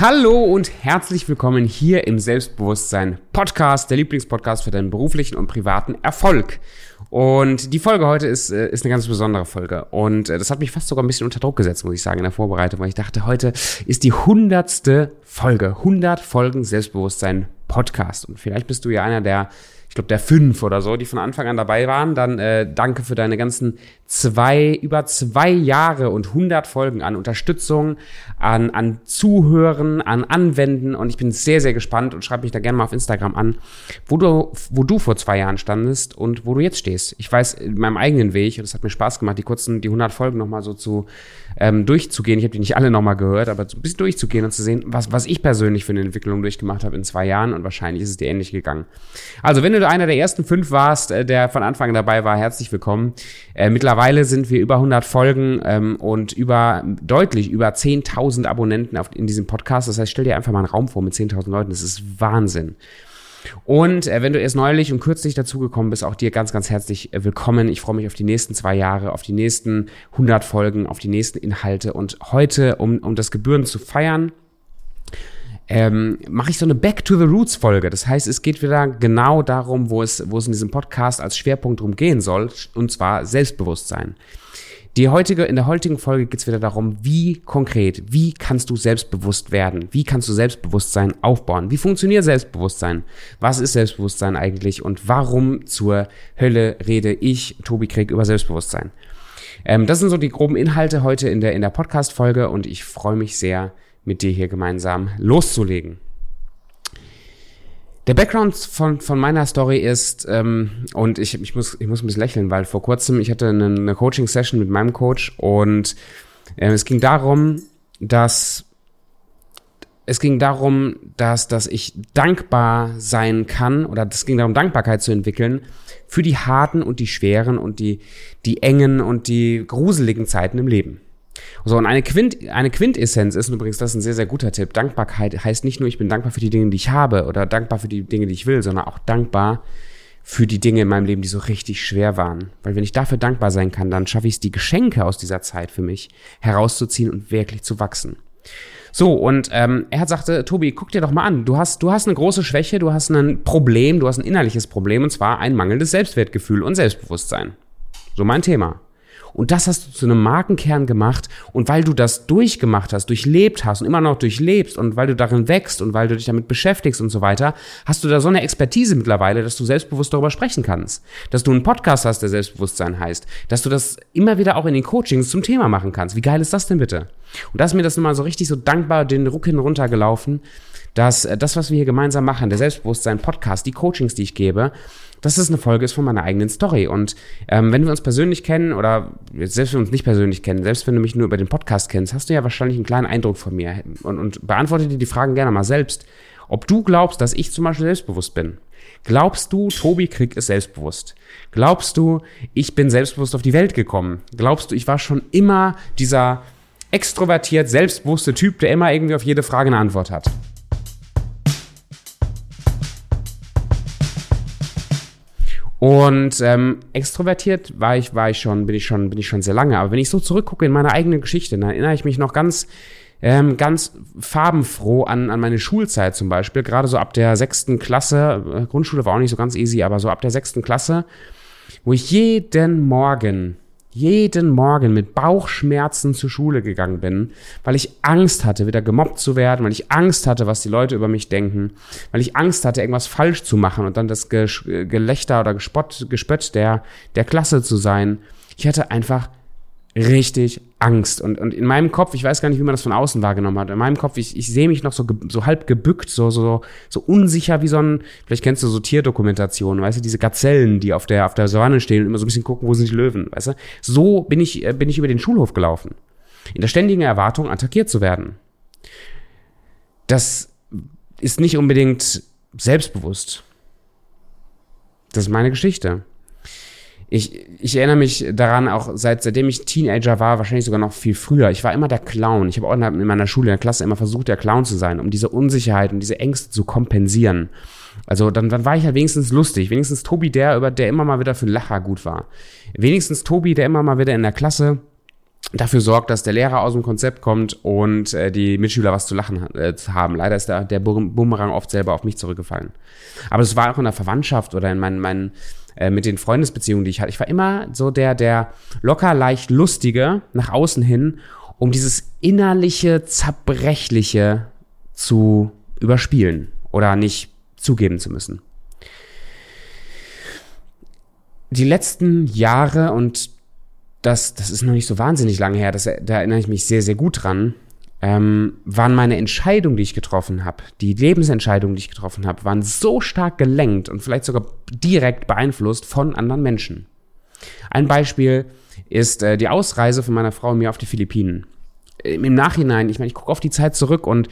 Hallo und herzlich willkommen hier im Selbstbewusstsein Podcast, der Lieblingspodcast für deinen beruflichen und privaten Erfolg. Und die Folge heute ist, äh, ist eine ganz besondere Folge. Und äh, das hat mich fast sogar ein bisschen unter Druck gesetzt, muss ich sagen, in der Vorbereitung, weil ich dachte, heute ist die hundertste Folge. 100 Folgen Selbstbewusstsein Podcast. Und vielleicht bist du ja einer der ich glaube, der fünf oder so, die von Anfang an dabei waren. Dann äh, danke für deine ganzen zwei, über zwei Jahre und hundert Folgen an Unterstützung, an, an Zuhören, an Anwenden. Und ich bin sehr, sehr gespannt und schreib mich da gerne mal auf Instagram an, wo du, wo du vor zwei Jahren standest und wo du jetzt stehst. Ich weiß in meinem eigenen Weg, und es hat mir Spaß gemacht, die kurzen, die hundert Folgen nochmal so zu ähm, durchzugehen. Ich habe die nicht alle nochmal gehört, aber ein bisschen durchzugehen und zu sehen, was, was ich persönlich für eine Entwicklung durchgemacht habe in zwei Jahren. Und wahrscheinlich ist es dir ähnlich gegangen. Also, wenn du einer der ersten fünf warst, äh, der von Anfang dabei war, herzlich willkommen. Äh, mittlerweile sind wir über 100 Folgen ähm, und über deutlich über 10.000 Abonnenten auf, in diesem Podcast. Das heißt, stell dir einfach mal einen Raum vor mit 10.000 Leuten. Das ist Wahnsinn. Und äh, wenn du erst neulich und kürzlich dazugekommen bist, auch dir ganz, ganz herzlich äh, willkommen. Ich freue mich auf die nächsten zwei Jahre, auf die nächsten 100 Folgen, auf die nächsten Inhalte. Und heute, um, um das Gebühren zu feiern, ähm, mache ich so eine Back to the Roots Folge. Das heißt, es geht wieder genau darum, wo es, wo es in diesem Podcast als Schwerpunkt drum gehen soll, und zwar Selbstbewusstsein. Die heutige, in der heutigen Folge geht es wieder darum, wie konkret, wie kannst du selbstbewusst werden? Wie kannst du Selbstbewusstsein aufbauen? Wie funktioniert Selbstbewusstsein? Was ist Selbstbewusstsein eigentlich? Und warum zur Hölle rede ich, Tobi Krieg, über Selbstbewusstsein? Ähm, das sind so die groben Inhalte heute in der, in der Podcast-Folge und ich freue mich sehr, mit dir hier gemeinsam loszulegen. Der Background von, von meiner Story ist, ähm, und ich, ich, muss, ich muss ein bisschen lächeln, weil vor kurzem, ich hatte eine, eine Coaching-Session mit meinem Coach und äh, es ging darum, dass es ging darum, dass, dass ich dankbar sein kann oder es ging darum, Dankbarkeit zu entwickeln für die harten und die schweren und die, die engen und die gruseligen Zeiten im Leben. So, und eine, Quint, eine Quintessenz ist übrigens, das ist ein sehr, sehr guter Tipp. Dankbarkeit heißt nicht nur, ich bin dankbar für die Dinge, die ich habe oder dankbar für die Dinge, die ich will, sondern auch dankbar für die Dinge in meinem Leben, die so richtig schwer waren. Weil wenn ich dafür dankbar sein kann, dann schaffe ich es, die Geschenke aus dieser Zeit für mich herauszuziehen und wirklich zu wachsen. So, und ähm, er sagte, Tobi, guck dir doch mal an, du hast, du hast eine große Schwäche, du hast ein Problem, du hast ein innerliches Problem, und zwar ein mangelndes Selbstwertgefühl und Selbstbewusstsein. So mein Thema. Und das hast du zu einem Markenkern gemacht. Und weil du das durchgemacht hast, durchlebt hast und immer noch durchlebst und weil du darin wächst und weil du dich damit beschäftigst und so weiter, hast du da so eine Expertise mittlerweile, dass du selbstbewusst darüber sprechen kannst. Dass du einen Podcast hast, der Selbstbewusstsein heißt. Dass du das immer wieder auch in den Coachings zum Thema machen kannst. Wie geil ist das denn bitte? Und da ist mir das immer so richtig so dankbar den Ruck hin runtergelaufen, dass äh, das, was wir hier gemeinsam machen, der Selbstbewusstsein-Podcast, die Coachings, die ich gebe, dass es eine Folge ist von meiner eigenen Story. Und ähm, wenn wir uns persönlich kennen oder selbst wenn wir uns nicht persönlich kennen, selbst wenn du mich nur über den Podcast kennst, hast du ja wahrscheinlich einen kleinen Eindruck von mir und, und beantworte dir die Fragen gerne mal selbst. Ob du glaubst, dass ich zum Beispiel selbstbewusst bin. Glaubst du, Tobi Krieg ist selbstbewusst? Glaubst du, ich bin selbstbewusst auf die Welt gekommen? Glaubst du, ich war schon immer dieser extrovertiert, selbstbewusste Typ, der immer irgendwie auf jede Frage eine Antwort hat? Und ähm, extrovertiert war ich, war ich schon, bin ich schon, bin ich schon sehr lange. Aber wenn ich so zurückgucke in meine eigene Geschichte, dann erinnere ich mich noch ganz, ähm, ganz farbenfroh an, an meine Schulzeit zum Beispiel. Gerade so ab der sechsten Klasse, äh, Grundschule war auch nicht so ganz easy, aber so ab der sechsten Klasse, wo ich jeden Morgen jeden Morgen mit Bauchschmerzen zur Schule gegangen bin, weil ich Angst hatte, wieder gemobbt zu werden, weil ich Angst hatte, was die Leute über mich denken, weil ich Angst hatte, irgendwas falsch zu machen und dann das Gelächter oder Gespott, Gespött der, der Klasse zu sein. Ich hatte einfach richtig Angst. Und, und in meinem Kopf, ich weiß gar nicht, wie man das von außen wahrgenommen hat, in meinem Kopf, ich, ich sehe mich noch so, so halb gebückt, so, so, so unsicher wie so ein, vielleicht kennst du so Tierdokumentationen, weißt du, diese Gazellen, die auf der, auf der Savanne stehen und immer so ein bisschen gucken, wo sind die Löwen, weißt du? So bin ich, äh, bin ich über den Schulhof gelaufen. In der ständigen Erwartung, attackiert zu werden. Das ist nicht unbedingt selbstbewusst. Das ist meine Geschichte ich, ich erinnere mich daran, auch seit, seitdem ich Teenager war, wahrscheinlich sogar noch viel früher. Ich war immer der Clown. Ich habe auch in meiner Schule, in der Klasse immer versucht, der Clown zu sein, um diese Unsicherheit und diese Ängste zu kompensieren. Also dann, dann war ich ja wenigstens lustig. Wenigstens Tobi, der, über der immer mal wieder für Lacher gut war. Wenigstens Tobi, der immer mal wieder in der Klasse dafür sorgt, dass der Lehrer aus dem Konzept kommt und äh, die Mitschüler was zu lachen äh, haben. Leider ist der, der Bumerang oft selber auf mich zurückgefallen. Aber es war auch in der Verwandtschaft oder in meinen, meinen äh, mit den Freundesbeziehungen, die ich hatte. Ich war immer so der, der locker leicht lustige nach außen hin, um dieses innerliche, zerbrechliche zu überspielen oder nicht zugeben zu müssen. Die letzten Jahre und das, das ist noch nicht so wahnsinnig lange her, das, da erinnere ich mich sehr, sehr gut dran, ähm, waren meine Entscheidungen, die ich getroffen habe, die Lebensentscheidungen, die ich getroffen habe, waren so stark gelenkt und vielleicht sogar direkt beeinflusst von anderen Menschen. Ein Beispiel ist äh, die Ausreise von meiner Frau und mir auf die Philippinen im Nachhinein, ich meine, ich gucke auf die Zeit zurück und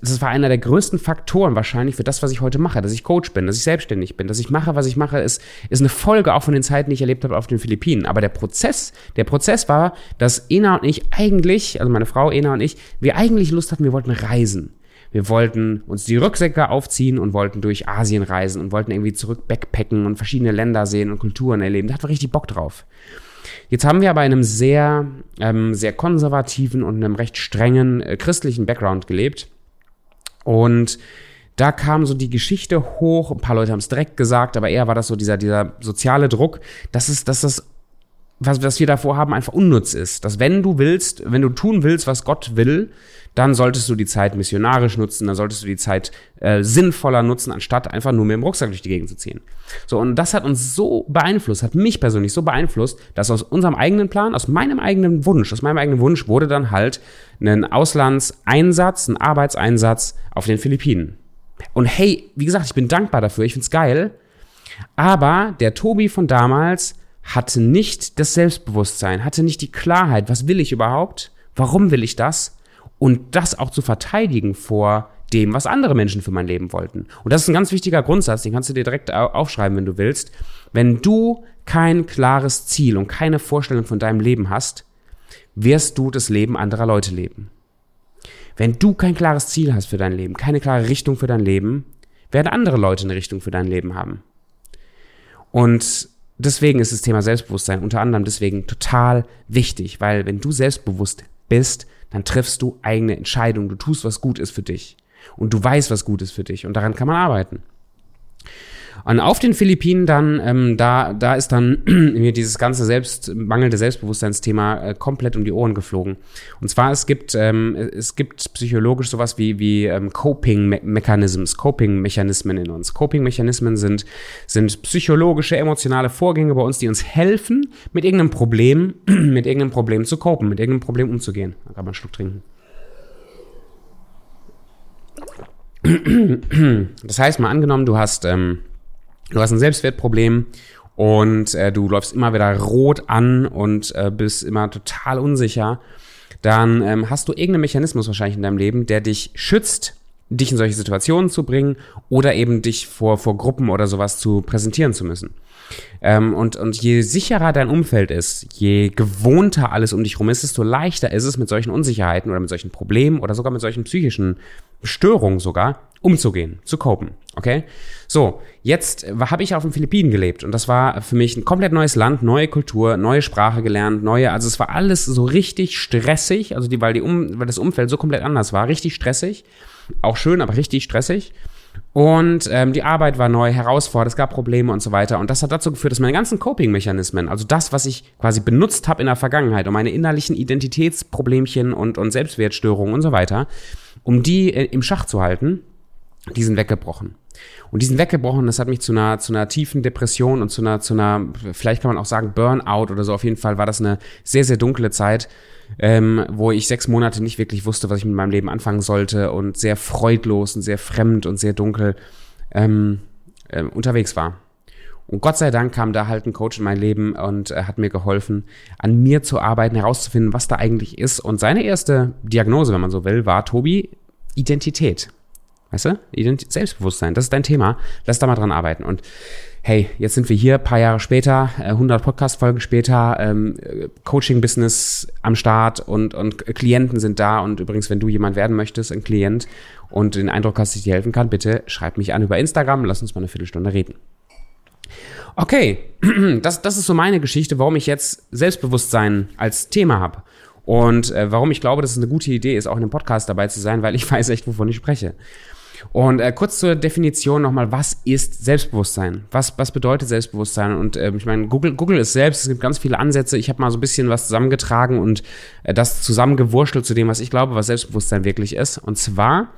das war einer der größten Faktoren wahrscheinlich für das, was ich heute mache, dass ich Coach bin, dass ich selbstständig bin, dass ich mache, was ich mache, ist, ist eine Folge auch von den Zeiten, die ich erlebt habe auf den Philippinen. Aber der Prozess, der Prozess war, dass Ena und ich eigentlich, also meine Frau Ena und ich, wir eigentlich Lust hatten, wir wollten reisen. Wir wollten uns die Rücksäcke aufziehen und wollten durch Asien reisen und wollten irgendwie zurück backpacken und verschiedene Länder sehen und Kulturen erleben. Da hatten wir richtig Bock drauf. Jetzt haben wir aber in einem sehr, ähm, sehr konservativen und einem recht strengen äh, christlichen Background gelebt. Und da kam so die Geschichte hoch, ein paar Leute haben es direkt gesagt, aber eher war das so dieser, dieser soziale Druck, dass es, dass das, was, was wir davor haben, einfach unnütz ist. Dass wenn du willst, wenn du tun willst, was Gott will, dann solltest du die Zeit missionarisch nutzen, dann solltest du die Zeit äh, sinnvoller nutzen, anstatt einfach nur mit dem Rucksack durch die Gegend zu ziehen. So, und das hat uns so beeinflusst, hat mich persönlich so beeinflusst, dass aus unserem eigenen Plan, aus meinem eigenen Wunsch, aus meinem eigenen Wunsch wurde dann halt ein Auslandseinsatz, ein Arbeitseinsatz auf den Philippinen. Und hey, wie gesagt, ich bin dankbar dafür, ich find's geil. Aber der Tobi von damals hatte nicht das Selbstbewusstsein, hatte nicht die Klarheit, was will ich überhaupt? Warum will ich das? und das auch zu verteidigen vor dem, was andere Menschen für mein Leben wollten. Und das ist ein ganz wichtiger Grundsatz, den kannst du dir direkt aufschreiben, wenn du willst. Wenn du kein klares Ziel und keine Vorstellung von deinem Leben hast, wirst du das Leben anderer Leute leben. Wenn du kein klares Ziel hast für dein Leben, keine klare Richtung für dein Leben, werden andere Leute eine Richtung für dein Leben haben. Und deswegen ist das Thema Selbstbewusstsein unter anderem deswegen total wichtig, weil wenn du selbstbewusst bist, dann triffst du eigene Entscheidungen, du tust, was gut ist für dich. Und du weißt, was gut ist für dich. Und daran kann man arbeiten. Und auf den Philippinen dann, ähm, da, da ist dann mir dieses ganze Selbst, mangelnde Selbstbewusstseinsthema äh, komplett um die Ohren geflogen. Und zwar, es gibt, ähm, es gibt psychologisch sowas wie, wie ähm, Coping-Mechanisms, Coping-Mechanismen in uns. Coping-Mechanismen sind, sind psychologische, emotionale Vorgänge bei uns, die uns helfen, mit irgendeinem Problem, mit irgendeinem Problem zu copen, mit irgendeinem Problem umzugehen. Da kann man einen Schluck trinken. Das heißt, mal angenommen, du hast, ähm, du hast ein Selbstwertproblem und äh, du läufst immer wieder rot an und äh, bist immer total unsicher, dann ähm, hast du irgendeinen Mechanismus wahrscheinlich in deinem Leben, der dich schützt, dich in solche Situationen zu bringen oder eben dich vor, vor Gruppen oder sowas zu präsentieren zu müssen. Ähm, und, und je sicherer dein Umfeld ist, je gewohnter alles um dich rum ist, desto leichter ist es, mit solchen Unsicherheiten oder mit solchen Problemen oder sogar mit solchen psychischen Störungen sogar umzugehen, zu copen. Okay? So, jetzt habe ich auf den Philippinen gelebt und das war für mich ein komplett neues Land, neue Kultur, neue Sprache gelernt, neue, also es war alles so richtig stressig, also die, weil, die um, weil das Umfeld so komplett anders war, richtig stressig. Auch schön, aber richtig stressig. Und ähm, die Arbeit war neu, herausfordernd, es gab Probleme und so weiter. Und das hat dazu geführt, dass meine ganzen Coping-Mechanismen, also das, was ich quasi benutzt habe in der Vergangenheit, um meine innerlichen Identitätsproblemchen und, und Selbstwertstörungen und so weiter, um die äh, im Schach zu halten, die sind weggebrochen. Und die sind weggebrochen, das hat mich zu einer, zu einer tiefen Depression und zu einer, zu einer, vielleicht kann man auch sagen, Burnout oder so. Auf jeden Fall war das eine sehr, sehr dunkle Zeit, ähm, wo ich sechs Monate nicht wirklich wusste, was ich mit meinem Leben anfangen sollte und sehr freudlos und sehr fremd und sehr dunkel ähm, äh, unterwegs war. Und Gott sei Dank kam da halt ein Coach in mein Leben und äh, hat mir geholfen, an mir zu arbeiten, herauszufinden, was da eigentlich ist. Und seine erste Diagnose, wenn man so will, war, Tobi, Identität. Weißt du? Ident Selbstbewusstsein, das ist dein Thema. Lass da mal dran arbeiten. Und hey, jetzt sind wir hier, paar Jahre später, 100 äh, Podcast-Folgen später, ähm, Coaching-Business am Start und, und Klienten sind da. Und übrigens, wenn du jemand werden möchtest, ein Klient und den Eindruck hast, dass ich dir helfen kann, bitte schreib mich an über Instagram, lass uns mal eine Viertelstunde reden. Okay, das, das ist so meine Geschichte, warum ich jetzt Selbstbewusstsein als Thema habe. Und äh, warum ich glaube, dass es eine gute Idee ist, auch in einem Podcast dabei zu sein, weil ich weiß echt, wovon ich spreche. Und äh, kurz zur Definition nochmal, was ist Selbstbewusstsein? Was, was bedeutet Selbstbewusstsein? Und äh, ich meine, Google, Google ist selbst, es gibt ganz viele Ansätze. Ich habe mal so ein bisschen was zusammengetragen und äh, das zusammengewurschtelt zu dem, was ich glaube, was Selbstbewusstsein wirklich ist. Und zwar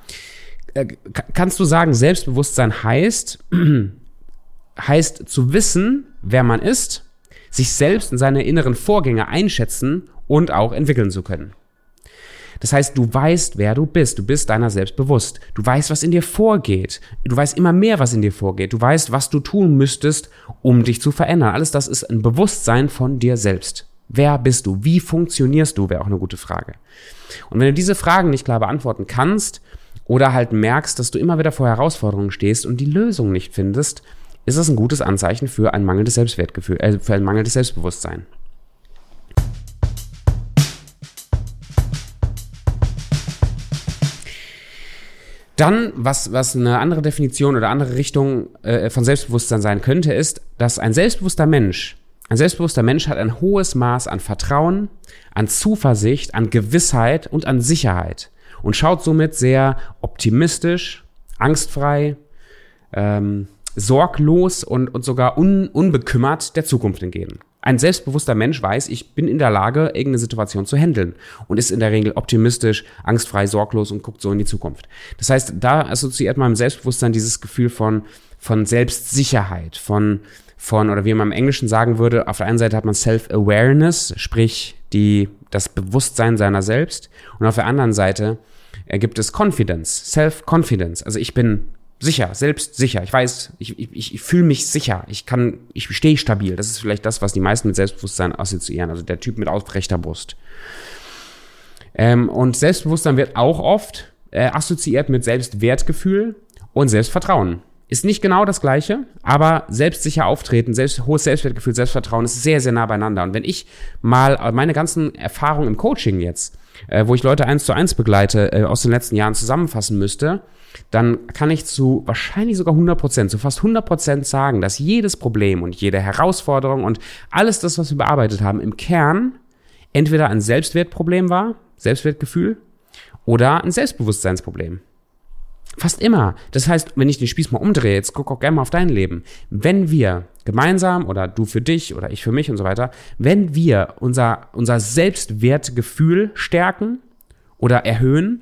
äh, kannst du sagen, Selbstbewusstsein heißt, heißt zu wissen, wer man ist, sich selbst und seine inneren Vorgänge einschätzen und auch entwickeln zu können. Das heißt, du weißt, wer du bist. Du bist deiner selbst bewusst. Du weißt, was in dir vorgeht. Du weißt immer mehr, was in dir vorgeht. Du weißt, was du tun müsstest, um dich zu verändern. Alles das ist ein Bewusstsein von dir selbst. Wer bist du? Wie funktionierst du? Wäre auch eine gute Frage. Und wenn du diese Fragen nicht klar beantworten kannst oder halt merkst, dass du immer wieder vor Herausforderungen stehst und die Lösung nicht findest, ist das ein gutes Anzeichen für ein mangelndes Selbstwertgefühl, äh, für ein mangelndes Selbstbewusstsein. Dann, was, was eine andere Definition oder andere Richtung äh, von Selbstbewusstsein sein könnte, ist, dass ein selbstbewusster Mensch, ein selbstbewusster Mensch hat ein hohes Maß an Vertrauen, an Zuversicht, an Gewissheit und an Sicherheit und schaut somit sehr optimistisch, angstfrei, ähm, sorglos und, und sogar un, unbekümmert der Zukunft entgegen. Ein selbstbewusster Mensch weiß, ich bin in der Lage, irgendeine Situation zu handeln und ist in der Regel optimistisch, angstfrei, sorglos und guckt so in die Zukunft. Das heißt, da assoziiert man im Selbstbewusstsein dieses Gefühl von, von Selbstsicherheit, von, von, oder wie man im Englischen sagen würde, auf der einen Seite hat man Self-Awareness, sprich die, das Bewusstsein seiner selbst und auf der anderen Seite gibt es Confidence, Self-Confidence. Also ich bin sicher, selbst sicher. Ich weiß, ich, ich, ich fühle mich sicher. Ich kann, ich stehe stabil. Das ist vielleicht das, was die meisten mit Selbstbewusstsein assoziieren. Also der Typ mit aufrechter Brust. Ähm, und Selbstbewusstsein wird auch oft äh, assoziiert mit Selbstwertgefühl und Selbstvertrauen. Ist nicht genau das gleiche, aber selbstsicher auftreten, selbst, hohes Selbstwertgefühl, Selbstvertrauen ist sehr, sehr nah beieinander. Und wenn ich mal meine ganzen Erfahrungen im Coaching jetzt, äh, wo ich Leute eins zu eins begleite, äh, aus den letzten Jahren zusammenfassen müsste, dann kann ich zu wahrscheinlich sogar 100 Prozent, zu fast 100 Prozent sagen, dass jedes Problem und jede Herausforderung und alles das, was wir bearbeitet haben, im Kern entweder ein Selbstwertproblem war, Selbstwertgefühl, oder ein Selbstbewusstseinsproblem. Fast immer. Das heißt, wenn ich den Spieß mal umdrehe, jetzt guck auch gerne mal auf dein Leben. Wenn wir gemeinsam oder du für dich oder ich für mich und so weiter, wenn wir unser, unser Selbstwertgefühl stärken oder erhöhen,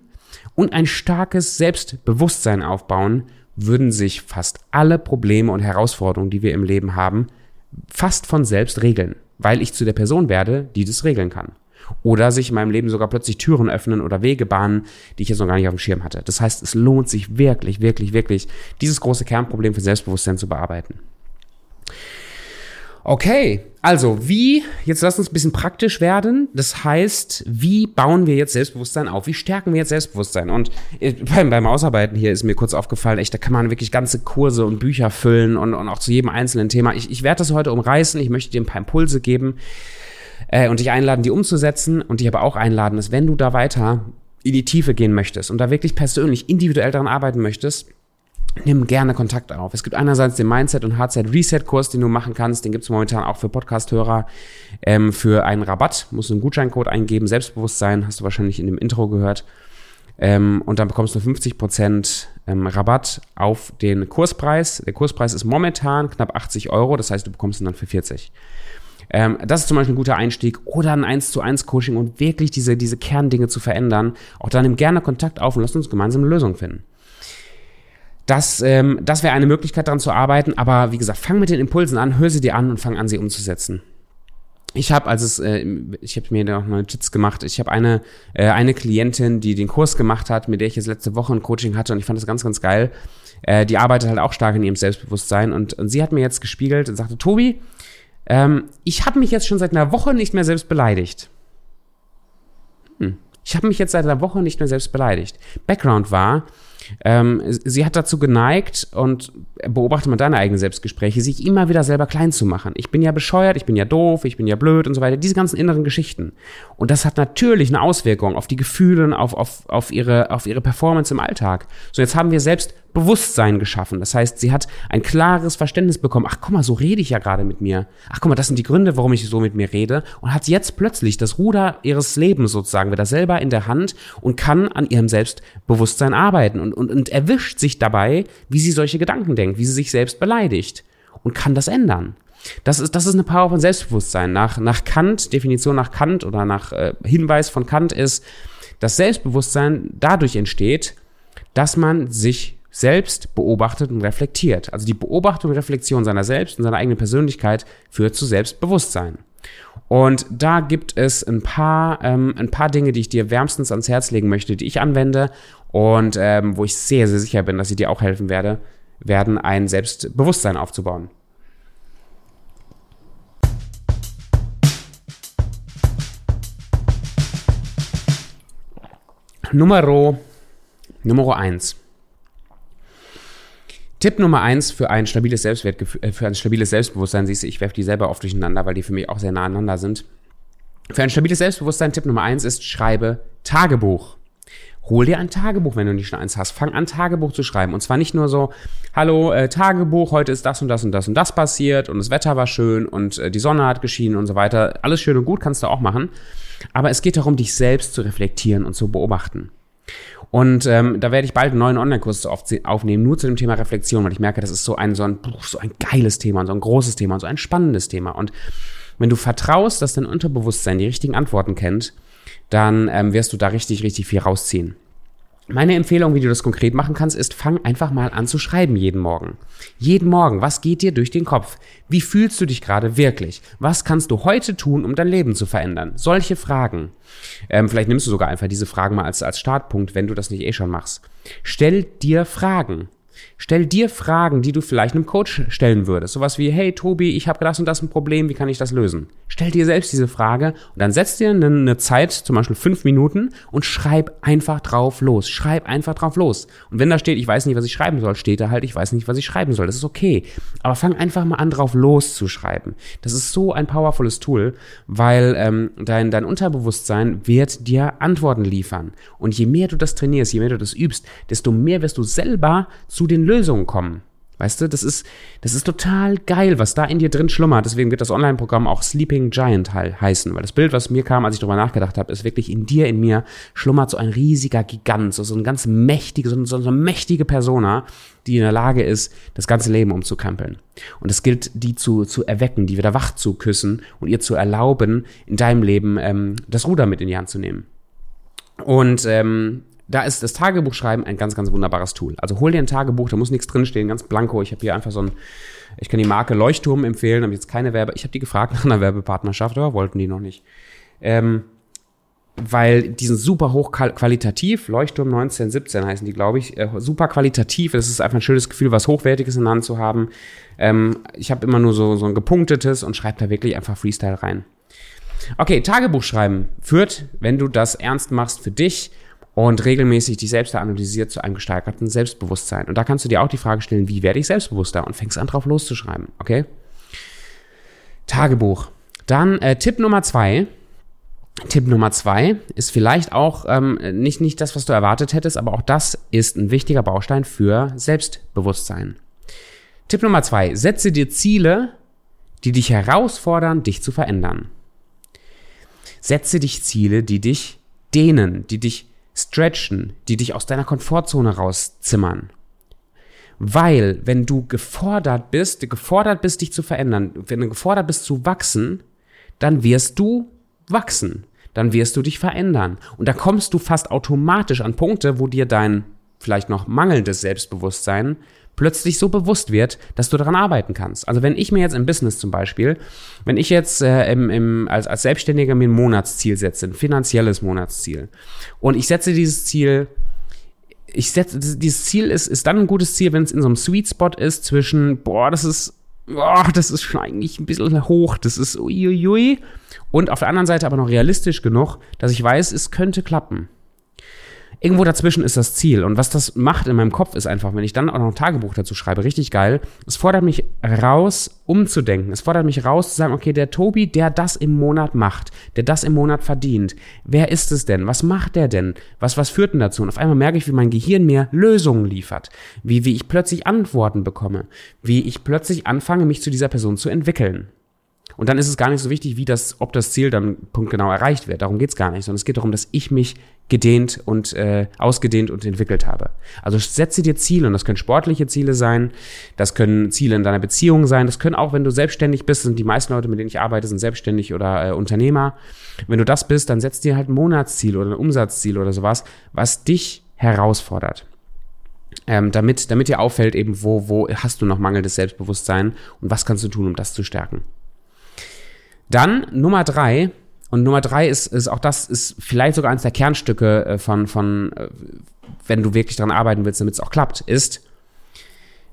und ein starkes Selbstbewusstsein aufbauen, würden sich fast alle Probleme und Herausforderungen, die wir im Leben haben, fast von selbst regeln, weil ich zu der Person werde, die das regeln kann. Oder sich in meinem Leben sogar plötzlich Türen öffnen oder Wege bahnen, die ich jetzt noch gar nicht auf dem Schirm hatte. Das heißt, es lohnt sich wirklich, wirklich, wirklich, dieses große Kernproblem für Selbstbewusstsein zu bearbeiten. Okay, also wie, jetzt lass uns ein bisschen praktisch werden. Das heißt, wie bauen wir jetzt Selbstbewusstsein auf? Wie stärken wir jetzt Selbstbewusstsein? Und äh, beim, beim Ausarbeiten hier ist mir kurz aufgefallen, echt, da kann man wirklich ganze Kurse und Bücher füllen und, und auch zu jedem einzelnen Thema. Ich, ich werde das heute umreißen, ich möchte dir ein paar Impulse geben äh, und dich einladen, die umzusetzen und dich aber auch einladen, dass wenn du da weiter in die Tiefe gehen möchtest und da wirklich persönlich, individuell daran arbeiten möchtest, nimm gerne Kontakt auf. Es gibt einerseits den Mindset- und Hardset-Reset-Kurs, den du machen kannst. Den gibt es momentan auch für Podcast-Hörer ähm, für einen Rabatt. Musst du einen Gutscheincode eingeben. Selbstbewusstsein hast du wahrscheinlich in dem Intro gehört. Ähm, und dann bekommst du 50% ähm, Rabatt auf den Kurspreis. Der Kurspreis ist momentan knapp 80 Euro. Das heißt, du bekommst ihn dann für 40. Ähm, das ist zum Beispiel ein guter Einstieg. Oder ein 1 zu 1 Coaching und wirklich diese, diese Kerndinge zu verändern. Auch dann nimm gerne Kontakt auf und lass uns gemeinsam eine Lösung finden. Das, ähm, das wäre eine Möglichkeit, daran zu arbeiten. Aber wie gesagt, fang mit den Impulsen an, hör sie dir an und fang an, sie umzusetzen. Ich habe, als es, äh, ich habe mir da noch eine Notiz gemacht. Ich habe eine äh, eine Klientin, die den Kurs gemacht hat, mit der ich jetzt letzte Woche ein Coaching hatte und ich fand das ganz, ganz geil. Äh, die arbeitet halt auch stark in ihrem Selbstbewusstsein und, und sie hat mir jetzt gespiegelt und sagte, Tobi, ähm, ich habe mich jetzt schon seit einer Woche nicht mehr selbst beleidigt. Hm. Ich habe mich jetzt seit einer Woche nicht mehr selbst beleidigt. Background war, ähm, sie hat dazu geneigt und beobachte mal deine eigenen Selbstgespräche, sich immer wieder selber klein zu machen. Ich bin ja bescheuert, ich bin ja doof, ich bin ja blöd und so weiter. Diese ganzen inneren Geschichten. Und das hat natürlich eine Auswirkung auf die Gefühle, auf, auf, auf, ihre, auf ihre Performance im Alltag. So, jetzt haben wir selbst Bewusstsein geschaffen. Das heißt, sie hat ein klares Verständnis bekommen. Ach, guck mal, so rede ich ja gerade mit mir. Ach, guck mal, das sind die Gründe, warum ich so mit mir rede. Und hat jetzt plötzlich das Ruder ihres Lebens sozusagen wieder selber in der Hand und kann an ihrem Selbstbewusstsein arbeiten und, und, und erwischt sich dabei, wie sie solche Gedanken denkt, wie sie sich selbst beleidigt und kann das ändern. Das ist, das ist eine Power von Selbstbewusstsein. Nach, nach Kant, Definition nach Kant oder nach äh, Hinweis von Kant ist, dass Selbstbewusstsein dadurch entsteht, dass man sich selbst beobachtet und reflektiert. Also die Beobachtung und Reflexion seiner selbst und seiner eigenen Persönlichkeit führt zu Selbstbewusstsein. Und da gibt es ein paar, ähm, ein paar Dinge, die ich dir wärmstens ans Herz legen möchte, die ich anwende und ähm, wo ich sehr, sehr sicher bin, dass sie dir auch helfen werde, werden, ein Selbstbewusstsein aufzubauen. Numero, Numero eins. Tipp Nummer eins für ein stabiles Selbstwertgefühl, äh, für ein stabiles Selbstbewusstsein, siehst du, ich werfe die selber oft durcheinander, weil die für mich auch sehr nah aneinander sind. Für ein stabiles Selbstbewusstsein, Tipp Nummer eins ist, schreibe Tagebuch. Hol dir ein Tagebuch, wenn du nicht schon eins hast. Fang an, Tagebuch zu schreiben. Und zwar nicht nur so, hallo, äh, Tagebuch, heute ist das und das und das und das passiert und das Wetter war schön und äh, die Sonne hat geschienen und so weiter. Alles schön und gut, kannst du auch machen. Aber es geht darum, dich selbst zu reflektieren und zu beobachten. Und ähm, da werde ich bald einen neuen Online-Kurs aufnehmen, nur zu dem Thema Reflexion, weil ich merke, das ist so ein, so ein, so ein geiles Thema und so ein großes Thema und so ein spannendes Thema. Und wenn du vertraust, dass dein Unterbewusstsein die richtigen Antworten kennt, dann ähm, wirst du da richtig, richtig viel rausziehen. Meine Empfehlung, wie du das konkret machen kannst, ist, fang einfach mal an zu schreiben jeden Morgen. Jeden Morgen, was geht dir durch den Kopf? Wie fühlst du dich gerade wirklich? Was kannst du heute tun, um dein Leben zu verändern? Solche Fragen. Ähm, vielleicht nimmst du sogar einfach diese Fragen mal als, als Startpunkt, wenn du das nicht eh schon machst. Stell dir Fragen. Stell dir Fragen, die du vielleicht einem Coach stellen würdest. Sowas wie, hey Tobi, ich habe das und das ein Problem, wie kann ich das lösen? Stell dir selbst diese Frage und dann setz dir eine, Zeit, zum Beispiel fünf Minuten und schreib einfach drauf los. Schreib einfach drauf los. Und wenn da steht, ich weiß nicht, was ich schreiben soll, steht da halt, ich weiß nicht, was ich schreiben soll. Das ist okay. Aber fang einfach mal an, drauf loszuschreiben. Das ist so ein powervolles Tool, weil ähm, dein, dein Unterbewusstsein wird dir Antworten liefern. Und je mehr du das trainierst, je mehr du das übst, desto mehr wirst du selber zu den Lösungen kommen. Weißt du, das ist, das ist total geil, was da in dir drin schlummert. Deswegen wird das Online-Programm auch Sleeping Giant heißen, weil das Bild, was mir kam, als ich darüber nachgedacht habe, ist wirklich in dir, in mir schlummert so ein riesiger Gigant, so, so ein ganz mächtige, so, so, so eine mächtige Persona, die in der Lage ist, das ganze Leben umzukrempeln. Und es gilt, die zu, zu erwecken, die wieder wach zu küssen und ihr zu erlauben, in deinem Leben ähm, das Ruder mit in die Hand zu nehmen. Und ähm, da ist das Tagebuchschreiben ein ganz, ganz wunderbares Tool. Also hol dir ein Tagebuch, da muss nichts drinstehen, ganz blanko. Ich habe hier einfach so ein, ich kann die Marke Leuchtturm empfehlen, habe jetzt keine Werbe, ich habe die gefragt nach einer Werbepartnerschaft, aber wollten die noch nicht. Ähm, weil die sind super hoch qualitativ, Leuchtturm 1917 heißen die, glaube ich, äh, super qualitativ. Es ist einfach ein schönes Gefühl, was Hochwertiges in der Hand zu haben. Ähm, ich habe immer nur so, so ein gepunktetes und schreibe da wirklich einfach Freestyle rein. Okay, Tagebuch schreiben führt, wenn du das ernst machst für dich, und regelmäßig dich selbst analysiert zu einem gesteigerten Selbstbewusstsein. Und da kannst du dir auch die Frage stellen, wie werde ich selbstbewusster? Und fängst an drauf loszuschreiben, okay? Tagebuch. Dann äh, Tipp Nummer zwei. Tipp Nummer zwei ist vielleicht auch ähm, nicht, nicht das, was du erwartet hättest, aber auch das ist ein wichtiger Baustein für Selbstbewusstsein. Tipp Nummer zwei. Setze dir Ziele, die dich herausfordern, dich zu verändern. Setze dich Ziele, die dich dehnen, die dich stretchen, die dich aus deiner Komfortzone rauszimmern. Weil, wenn du gefordert bist, gefordert bist, dich zu verändern, wenn du gefordert bist zu wachsen, dann wirst du wachsen. Dann wirst du dich verändern. Und da kommst du fast automatisch an Punkte, wo dir dein vielleicht noch mangelndes Selbstbewusstsein plötzlich so bewusst wird, dass du daran arbeiten kannst. Also wenn ich mir jetzt im Business zum Beispiel, wenn ich jetzt äh, im, im, als, als Selbstständiger mir ein Monatsziel setze, ein finanzielles Monatsziel, und ich setze dieses Ziel ich setze, dieses Ziel ist, ist dann ein gutes Ziel, wenn es in so einem Sweet Spot ist zwischen, boah, das ist, boah, das ist schon eigentlich ein bisschen hoch, das ist uiuiui, und auf der anderen Seite aber noch realistisch genug, dass ich weiß, es könnte klappen irgendwo dazwischen ist das Ziel. Und was das macht in meinem Kopf ist einfach, wenn ich dann auch noch ein Tagebuch dazu schreibe, richtig geil. Es fordert mich raus, umzudenken. Es fordert mich raus zu sagen, okay, der Tobi, der das im Monat macht, der das im Monat verdient. Wer ist es denn? Was macht der denn? Was, was führt denn dazu? Und auf einmal merke ich, wie mein Gehirn mir Lösungen liefert. Wie, wie ich plötzlich Antworten bekomme. Wie ich plötzlich anfange, mich zu dieser Person zu entwickeln. Und dann ist es gar nicht so wichtig, wie das, ob das Ziel dann punktgenau erreicht wird. Darum geht's gar nicht, sondern es geht darum, dass ich mich gedehnt und äh, ausgedehnt und entwickelt habe. Also setze dir Ziele und das können sportliche Ziele sein, das können Ziele in deiner Beziehung sein, das können auch, wenn du selbstständig bist, sind die meisten Leute, mit denen ich arbeite, sind selbstständig oder äh, Unternehmer. Wenn du das bist, dann setz dir halt ein Monatsziel oder ein Umsatzziel oder sowas, was dich herausfordert. Ähm, damit, damit dir auffällt eben, wo, wo hast du noch mangelndes Selbstbewusstsein und was kannst du tun, um das zu stärken. Dann Nummer drei, und Nummer drei ist, ist auch das, ist vielleicht sogar eines der Kernstücke äh, von, von äh, wenn du wirklich daran arbeiten willst, damit es auch klappt, ist,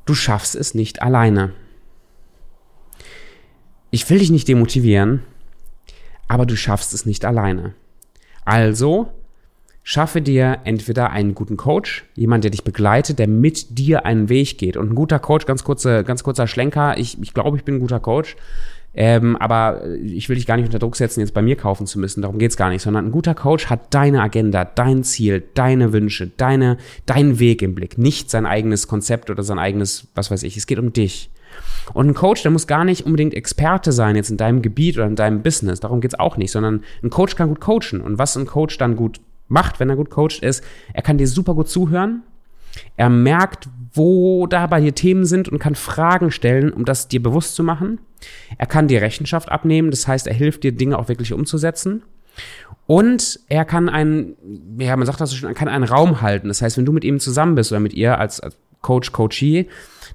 du schaffst es nicht alleine. Ich will dich nicht demotivieren, aber du schaffst es nicht alleine. Also schaffe dir entweder einen guten Coach, jemand, der dich begleitet, der mit dir einen Weg geht. Und ein guter Coach, ganz kurzer, ganz kurzer Schlenker, ich, ich glaube, ich bin ein guter Coach. Ähm, aber ich will dich gar nicht unter Druck setzen, jetzt bei mir kaufen zu müssen. Darum geht's gar nicht. Sondern ein guter Coach hat deine Agenda, dein Ziel, deine Wünsche, deine, deinen Weg im Blick. Nicht sein eigenes Konzept oder sein eigenes, was weiß ich. Es geht um dich. Und ein Coach, der muss gar nicht unbedingt Experte sein jetzt in deinem Gebiet oder in deinem Business. Darum geht's auch nicht. Sondern ein Coach kann gut coachen. Und was ein Coach dann gut macht, wenn er gut coacht, ist, er kann dir super gut zuhören. Er merkt, wo da bei dir Themen sind und kann Fragen stellen, um das dir bewusst zu machen. Er kann dir Rechenschaft abnehmen, das heißt, er hilft dir, Dinge auch wirklich umzusetzen. Und er kann einen, ja, man sagt das so schon, er kann einen Raum halten. Das heißt, wenn du mit ihm zusammen bist oder mit ihr als, als Coach, Coachee,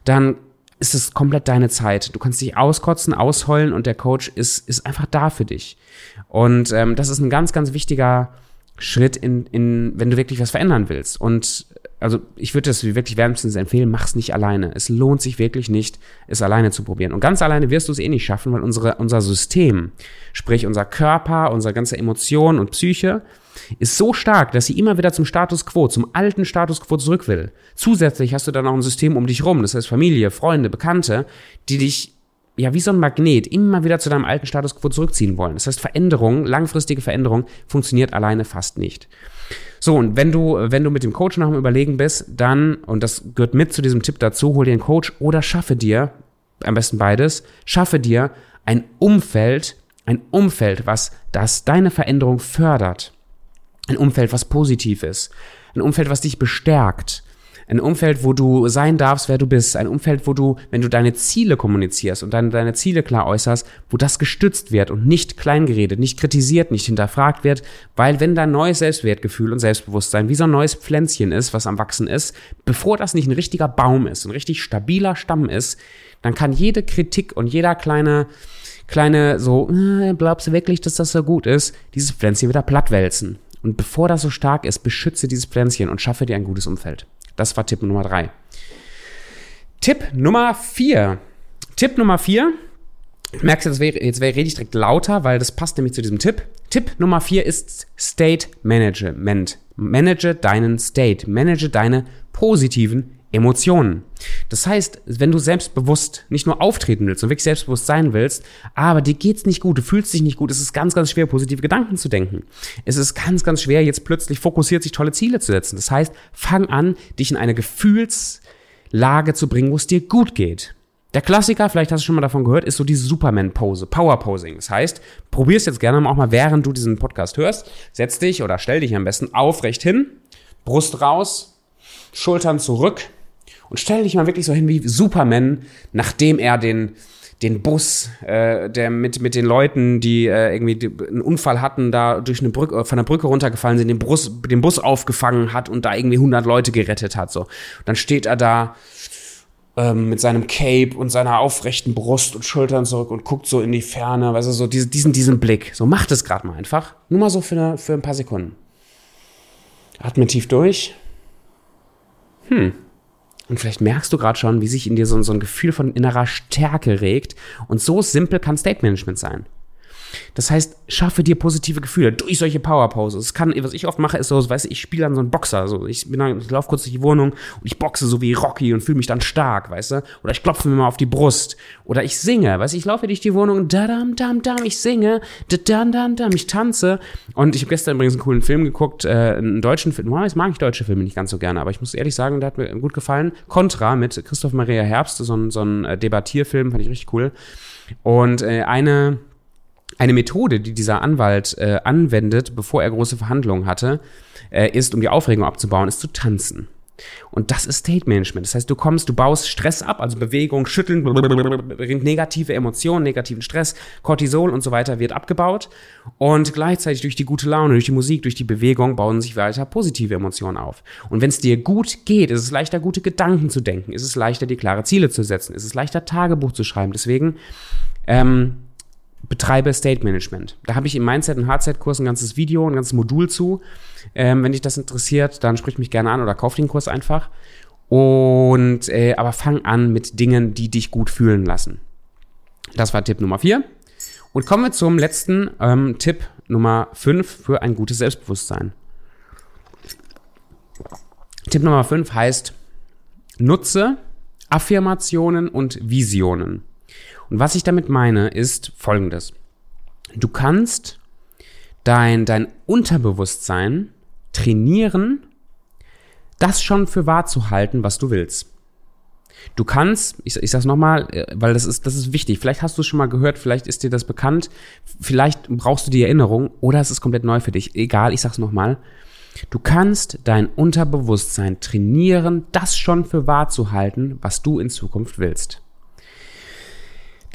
dann ist es komplett deine Zeit. Du kannst dich auskotzen, ausheulen und der Coach ist, ist einfach da für dich. Und ähm, das ist ein ganz, ganz wichtiger Schritt in, in, wenn du wirklich was verändern willst. Und also ich würde das wirklich wärmstens empfehlen, mach's nicht alleine. Es lohnt sich wirklich nicht, es alleine zu probieren. Und ganz alleine wirst du es eh nicht schaffen, weil unsere, unser System, sprich unser Körper, unsere ganze Emotion und Psyche, ist so stark, dass sie immer wieder zum Status quo, zum alten Status quo zurück will. Zusätzlich hast du dann auch ein System um dich rum, das heißt Familie, Freunde, Bekannte, die dich ja wie so ein Magnet immer wieder zu deinem alten Status quo zurückziehen wollen. Das heißt, Veränderung, langfristige Veränderung funktioniert alleine fast nicht. So, und wenn du, wenn du mit dem Coach noch am Überlegen bist, dann, und das gehört mit zu diesem Tipp dazu, hol dir einen Coach oder schaffe dir, am besten beides, schaffe dir ein Umfeld, ein Umfeld, was das deine Veränderung fördert. Ein Umfeld, was positiv ist. Ein Umfeld, was dich bestärkt. Ein Umfeld, wo du sein darfst, wer du bist. Ein Umfeld, wo du, wenn du deine Ziele kommunizierst und deine, deine Ziele klar äußerst, wo das gestützt wird und nicht kleingeredet, nicht kritisiert, nicht hinterfragt wird. Weil wenn dein neues Selbstwertgefühl und Selbstbewusstsein wie so ein neues Pflänzchen ist, was am Wachsen ist, bevor das nicht ein richtiger Baum ist, ein richtig stabiler Stamm ist, dann kann jede Kritik und jeder kleine kleine so, äh, glaubst du wirklich, dass das so gut ist, dieses Pflänzchen wieder plattwälzen. Und bevor das so stark ist, beschütze dieses Pflänzchen und schaffe dir ein gutes Umfeld. Das war Tipp Nummer drei. Tipp Nummer vier. Tipp Nummer vier. Merkst du, jetzt, wäre, jetzt rede ich direkt lauter, weil das passt nämlich zu diesem Tipp. Tipp Nummer vier ist State Management. Manage deinen State. Manage deine positiven Emotionen. Das heißt, wenn du selbstbewusst nicht nur auftreten willst und wirklich selbstbewusst sein willst, aber dir geht's nicht gut, du fühlst dich nicht gut, es ist ganz, ganz schwer, positive Gedanken zu denken. Es ist ganz, ganz schwer, jetzt plötzlich fokussiert sich tolle Ziele zu setzen. Das heißt, fang an, dich in eine Gefühlslage zu bringen, wo es dir gut geht. Der Klassiker, vielleicht hast du schon mal davon gehört, ist so diese Superman-Pose, Power-Posing. Das heißt, probier's jetzt gerne auch mal, während du diesen Podcast hörst. Setz dich oder stell dich am besten aufrecht hin, Brust raus, Schultern zurück, und stell dich mal wirklich so hin wie Superman, nachdem er den den Bus, äh, der mit mit den Leuten, die äh, irgendwie einen Unfall hatten, da durch eine Brücke von der Brücke runtergefallen sind, den Bus den Bus aufgefangen hat und da irgendwie 100 Leute gerettet hat so. Und dann steht er da ähm, mit seinem Cape und seiner aufrechten Brust und Schultern zurück und guckt so in die Ferne, weißt du, so diesen diesen diesen Blick. So macht es gerade mal einfach, nur mal so für eine, für ein paar Sekunden. Atme tief durch. Hm. Und vielleicht merkst du gerade schon, wie sich in dir so, so ein Gefühl von innerer Stärke regt. Und so simpel kann State Management sein. Das heißt, schaffe dir positive Gefühle durch solche Power Poses. Es kann, was ich oft mache, ist so, weißt du, ich spiele dann so einen Boxer. So, ich ich laufe kurz durch die Wohnung und ich boxe so wie Rocky und fühle mich dann stark, weißt du? Oder ich klopfe mir mal auf die Brust. Oder ich singe, weißt du, ich laufe durch die Wohnung und da dam dam dam, ich singe, da dam dam dam, ich tanze. Und ich habe gestern übrigens einen coolen Film geguckt, äh, einen deutschen Film. Normalerweise mag ich deutsche Filme nicht ganz so gerne, aber ich muss ehrlich sagen, der hat mir gut gefallen. Contra mit Christoph Maria Herbst, so ein, so ein äh, Debattierfilm, fand ich richtig cool. Und äh, eine eine Methode, die dieser Anwalt äh, anwendet, bevor er große Verhandlungen hatte, äh, ist, um die Aufregung abzubauen, ist zu tanzen. Und das ist State Management. Das heißt, du kommst, du baust Stress ab, also Bewegung, Schütteln, bringt negative Emotionen, negativen Stress, Cortisol und so weiter wird abgebaut. Und gleichzeitig durch die gute Laune, durch die Musik, durch die Bewegung bauen sich weiter positive Emotionen auf. Und wenn es dir gut geht, ist es leichter, gute Gedanken zu denken, ist es leichter, dir klare Ziele zu setzen, ist es leichter, Tagebuch zu schreiben. Deswegen, ähm, betreibe State Management. Da habe ich im Mindset- und Hardset-Kurs ein ganzes Video, ein ganzes Modul zu. Ähm, wenn dich das interessiert, dann sprich mich gerne an oder kauf den Kurs einfach. Und äh, aber fang an mit Dingen, die dich gut fühlen lassen. Das war Tipp Nummer vier. Und kommen wir zum letzten ähm, Tipp Nummer fünf für ein gutes Selbstbewusstsein. Tipp Nummer fünf heißt, nutze Affirmationen und Visionen. Und was ich damit meine, ist folgendes. Du kannst dein, dein Unterbewusstsein trainieren, das schon für wahr zu halten, was du willst. Du kannst, ich, ich sag's nochmal, äh, weil das ist, das ist wichtig. Vielleicht hast du es schon mal gehört, vielleicht ist dir das bekannt, vielleicht brauchst du die Erinnerung oder es ist komplett neu für dich. Egal, ich sag's nochmal. Du kannst dein Unterbewusstsein trainieren, das schon für wahr zu halten, was du in Zukunft willst.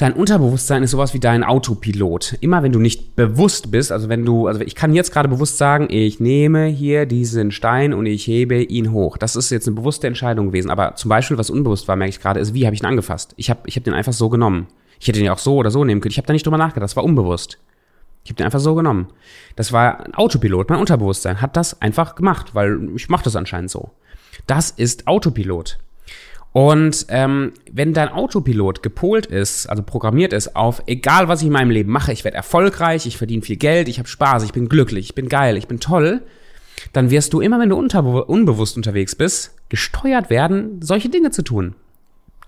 Dein Unterbewusstsein ist sowas wie dein Autopilot. Immer wenn du nicht bewusst bist, also wenn du, also ich kann jetzt gerade bewusst sagen, ich nehme hier diesen Stein und ich hebe ihn hoch. Das ist jetzt eine bewusste Entscheidung gewesen. Aber zum Beispiel, was unbewusst war, merke ich gerade, ist, wie habe ich ihn angefasst? Ich habe ich hab den einfach so genommen. Ich hätte ihn ja auch so oder so nehmen können. Ich habe da nicht drüber nachgedacht. Das war unbewusst. Ich habe den einfach so genommen. Das war ein Autopilot. Mein Unterbewusstsein hat das einfach gemacht, weil ich mache das anscheinend so. Das ist Autopilot. Und ähm, wenn dein Autopilot gepolt ist, also programmiert ist auf, egal was ich in meinem Leben mache, ich werde erfolgreich, ich verdiene viel Geld, ich habe Spaß, ich bin glücklich, ich bin geil, ich bin toll, dann wirst du immer, wenn du unbewusst unterwegs bist, gesteuert werden, solche Dinge zu tun.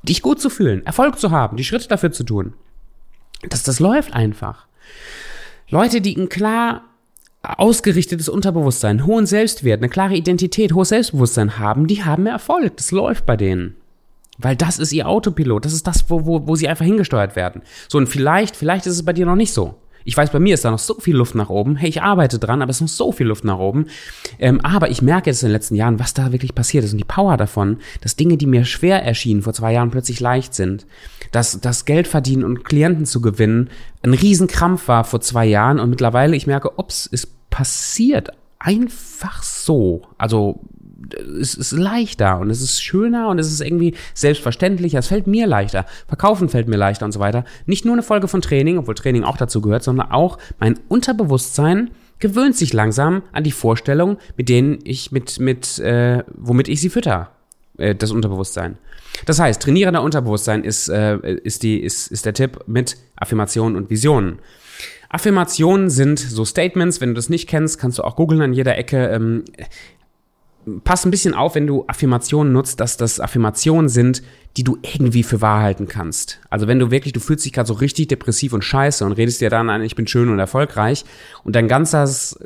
Dich gut zu fühlen, Erfolg zu haben, die Schritte dafür zu tun. Das, das läuft einfach. Leute, die ein klar ausgerichtetes Unterbewusstsein, hohen Selbstwert, eine klare Identität, hohes Selbstbewusstsein haben, die haben mehr Erfolg. Das läuft bei denen. Weil das ist ihr Autopilot. Das ist das, wo, wo, wo sie einfach hingesteuert werden. So, und vielleicht, vielleicht ist es bei dir noch nicht so. Ich weiß, bei mir ist da noch so viel Luft nach oben. Hey, ich arbeite dran, aber es ist noch so viel Luft nach oben. Ähm, aber ich merke jetzt in den letzten Jahren, was da wirklich passiert ist und die Power davon, dass Dinge, die mir schwer erschienen vor zwei Jahren, plötzlich leicht sind. Dass das Geld verdienen und Klienten zu gewinnen ein Riesenkrampf war vor zwei Jahren und mittlerweile ich merke, ups, es passiert einfach so. Also es ist leichter und es ist schöner und es ist irgendwie selbstverständlicher. Es fällt mir leichter. Verkaufen fällt mir leichter und so weiter. Nicht nur eine Folge von Training, obwohl Training auch dazu gehört, sondern auch mein Unterbewusstsein gewöhnt sich langsam an die Vorstellung, mit denen ich mit mit äh, womit ich sie fütter, äh, das Unterbewusstsein. Das heißt, trainieren der Unterbewusstsein ist äh, ist die ist ist der Tipp mit Affirmationen und Visionen. Affirmationen sind so Statements. Wenn du das nicht kennst, kannst du auch googeln an jeder Ecke. Ähm, pass ein bisschen auf, wenn du Affirmationen nutzt, dass das Affirmationen sind, die du irgendwie für wahr halten kannst. Also wenn du wirklich, du fühlst dich gerade so richtig depressiv und scheiße und redest dir dann an, ich bin schön und erfolgreich und dein ganzes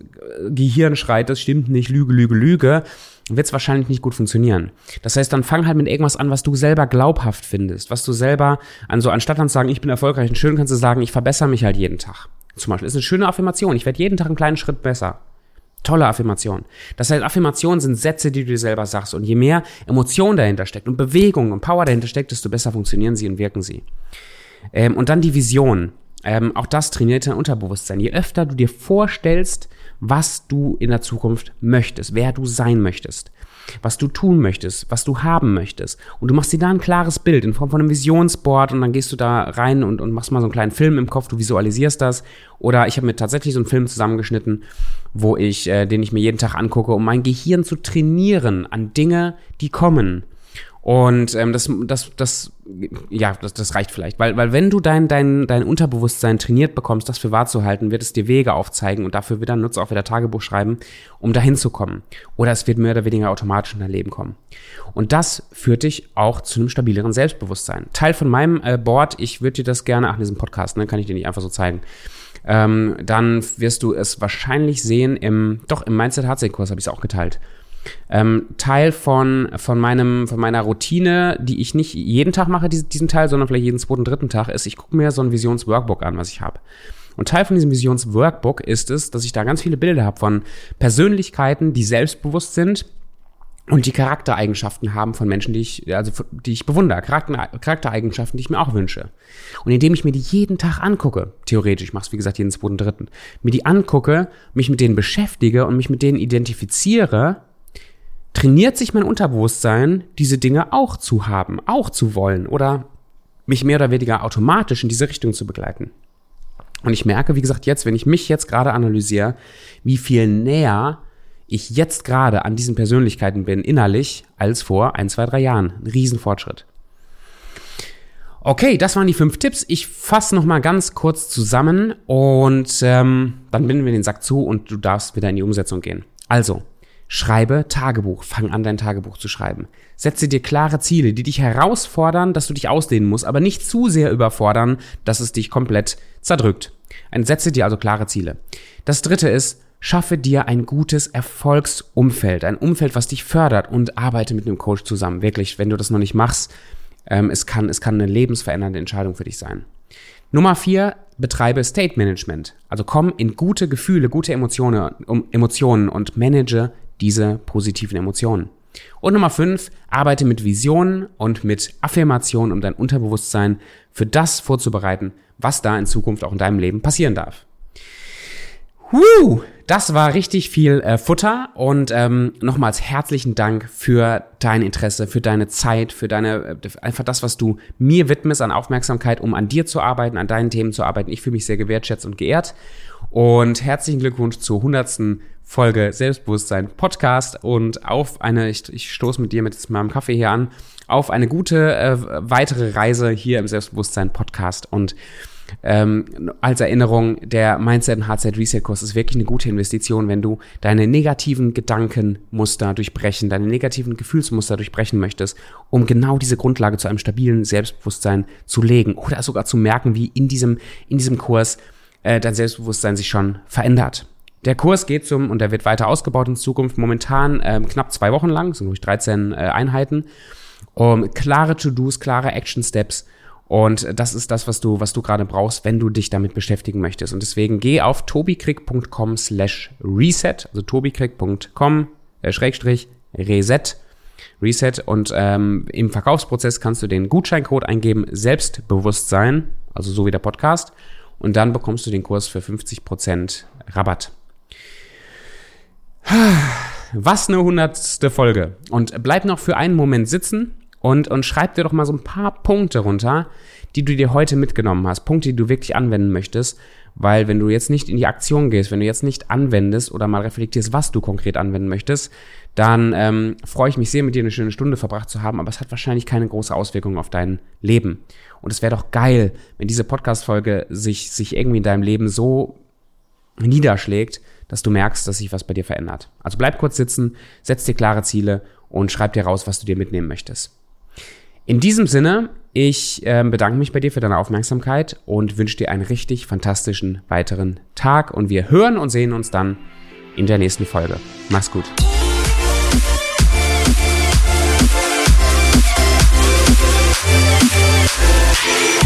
Gehirn schreit, das stimmt nicht, Lüge, Lüge, Lüge, wird es wahrscheinlich nicht gut funktionieren. Das heißt, dann fang halt mit irgendwas an, was du selber glaubhaft findest, was du selber, also anstatt dann zu sagen, ich bin erfolgreich und schön, kannst du sagen, ich verbessere mich halt jeden Tag. Zum Beispiel ist eine schöne Affirmation, ich werde jeden Tag einen kleinen Schritt besser. Tolle Affirmation. Das heißt, Affirmationen sind Sätze, die du dir selber sagst. Und je mehr Emotion dahinter steckt und Bewegung und Power dahinter steckt, desto besser funktionieren sie und wirken sie. Ähm, und dann die Vision. Ähm, auch das trainiert dein Unterbewusstsein. Je öfter du dir vorstellst, was du in der Zukunft möchtest, wer du sein möchtest, was du tun möchtest, was du haben möchtest. Und du machst dir da ein klares Bild in Form von einem Visionsboard und dann gehst du da rein und, und machst mal so einen kleinen Film im Kopf, du visualisierst das. Oder ich habe mir tatsächlich so einen Film zusammengeschnitten, wo ich, äh, den ich mir jeden Tag angucke, um mein Gehirn zu trainieren an Dinge, die kommen. Und ähm, das, das, das, ja, das, das reicht vielleicht. Weil, weil wenn du dein, dein, dein Unterbewusstsein trainiert bekommst, das für wahr zu halten, wird es dir Wege aufzeigen und dafür wieder nutze auch wieder Tagebuch schreiben, um dahin zu kommen. Oder es wird mehr oder weniger automatisch in dein Leben kommen. Und das führt dich auch zu einem stabileren Selbstbewusstsein. Teil von meinem äh, Board, ich würde dir das gerne, ach, in diesem Podcast, ne, kann ich dir nicht einfach so zeigen. Ähm, dann wirst du es wahrscheinlich sehen im, doch, im Mindset Hardset Kurs habe ich es auch geteilt ähm, Teil von, von, meinem, von meiner Routine, die ich nicht jeden Tag mache, diesen, diesen Teil, sondern vielleicht jeden zweiten, dritten Tag, ist, ich gucke mir so ein Visionsworkbook an, was ich habe. Und Teil von diesem Visionsworkbook ist es, dass ich da ganz viele Bilder habe von Persönlichkeiten, die selbstbewusst sind und die Charaktereigenschaften haben von Menschen, die ich, also die ich bewundere, Charakter, Charaktereigenschaften, die ich mir auch wünsche. Und indem ich mir die jeden Tag angucke, theoretisch, ich mache es wie gesagt jeden zweiten, dritten, mir die angucke, mich mit denen beschäftige und mich mit denen identifiziere, trainiert sich mein Unterbewusstsein, diese Dinge auch zu haben, auch zu wollen oder mich mehr oder weniger automatisch in diese Richtung zu begleiten. Und ich merke, wie gesagt, jetzt, wenn ich mich jetzt gerade analysiere, wie viel näher ich jetzt gerade an diesen Persönlichkeiten bin, innerlich, als vor ein, zwei, drei Jahren. Ein Riesenfortschritt. Okay, das waren die fünf Tipps. Ich fasse noch mal ganz kurz zusammen und ähm, dann binden wir den Sack zu und du darfst wieder in die Umsetzung gehen. Also, Schreibe Tagebuch. Fang an, dein Tagebuch zu schreiben. Setze dir klare Ziele, die dich herausfordern, dass du dich ausdehnen musst, aber nicht zu sehr überfordern, dass es dich komplett zerdrückt. Setze dir also klare Ziele. Das dritte ist, schaffe dir ein gutes Erfolgsumfeld. Ein Umfeld, was dich fördert und arbeite mit einem Coach zusammen. Wirklich, wenn du das noch nicht machst, ähm, es kann, es kann eine lebensverändernde Entscheidung für dich sein. Nummer vier, betreibe State Management. Also komm in gute Gefühle, gute Emotionen, um, Emotionen und manage diese positiven Emotionen. Und Nummer fünf, arbeite mit Visionen und mit Affirmationen, um dein Unterbewusstsein für das vorzubereiten, was da in Zukunft auch in deinem Leben passieren darf. Huh, das war richtig viel äh, Futter und ähm, nochmals herzlichen Dank für dein Interesse, für deine Zeit, für deine äh, einfach das, was du mir widmest an Aufmerksamkeit, um an dir zu arbeiten, an deinen Themen zu arbeiten. Ich fühle mich sehr gewertschätzt und geehrt und herzlichen Glückwunsch zur hundertsten Folge Selbstbewusstsein Podcast und auf eine, ich, ich stoße mit dir mit meinem Kaffee hier an, auf eine gute äh, weitere Reise hier im Selbstbewusstsein Podcast und ähm, als Erinnerung, der Mindset und Hardset Reset Kurs ist wirklich eine gute Investition, wenn du deine negativen Gedankenmuster durchbrechen, deine negativen Gefühlsmuster durchbrechen möchtest, um genau diese Grundlage zu einem stabilen Selbstbewusstsein zu legen oder sogar zu merken, wie in diesem, in diesem Kurs äh, dein Selbstbewusstsein sich schon verändert. Der Kurs geht zum, und der wird weiter ausgebaut in Zukunft, momentan ähm, knapp zwei Wochen lang, so durch 13 äh, Einheiten. Um, klare To-Dos, klare Action-Steps. Und das ist das, was du, was du gerade brauchst, wenn du dich damit beschäftigen möchtest. Und deswegen geh auf tobikrieg.com slash reset, also tobikrieg.com äh, schrägstrich reset, reset. Und ähm, im Verkaufsprozess kannst du den Gutscheincode eingeben, Selbstbewusstsein, also so wie der Podcast. Und dann bekommst du den Kurs für 50% Rabatt. Was eine hundertste Folge. Und bleib noch für einen Moment sitzen und, und schreib dir doch mal so ein paar Punkte runter, die du dir heute mitgenommen hast. Punkte, die du wirklich anwenden möchtest. Weil wenn du jetzt nicht in die Aktion gehst, wenn du jetzt nicht anwendest oder mal reflektierst, was du konkret anwenden möchtest, dann ähm, freue ich mich sehr, mit dir eine schöne Stunde verbracht zu haben, aber es hat wahrscheinlich keine große Auswirkung auf dein Leben. Und es wäre doch geil, wenn diese Podcast-Folge sich, sich irgendwie in deinem Leben so niederschlägt, dass du merkst, dass sich was bei dir verändert. Also bleib kurz sitzen, setz dir klare Ziele und schreib dir raus, was du dir mitnehmen möchtest. In diesem Sinne, ich äh, bedanke mich bei dir für deine Aufmerksamkeit und wünsche dir einen richtig fantastischen weiteren Tag und wir hören und sehen uns dann in der nächsten Folge. Mach's gut. Yeah.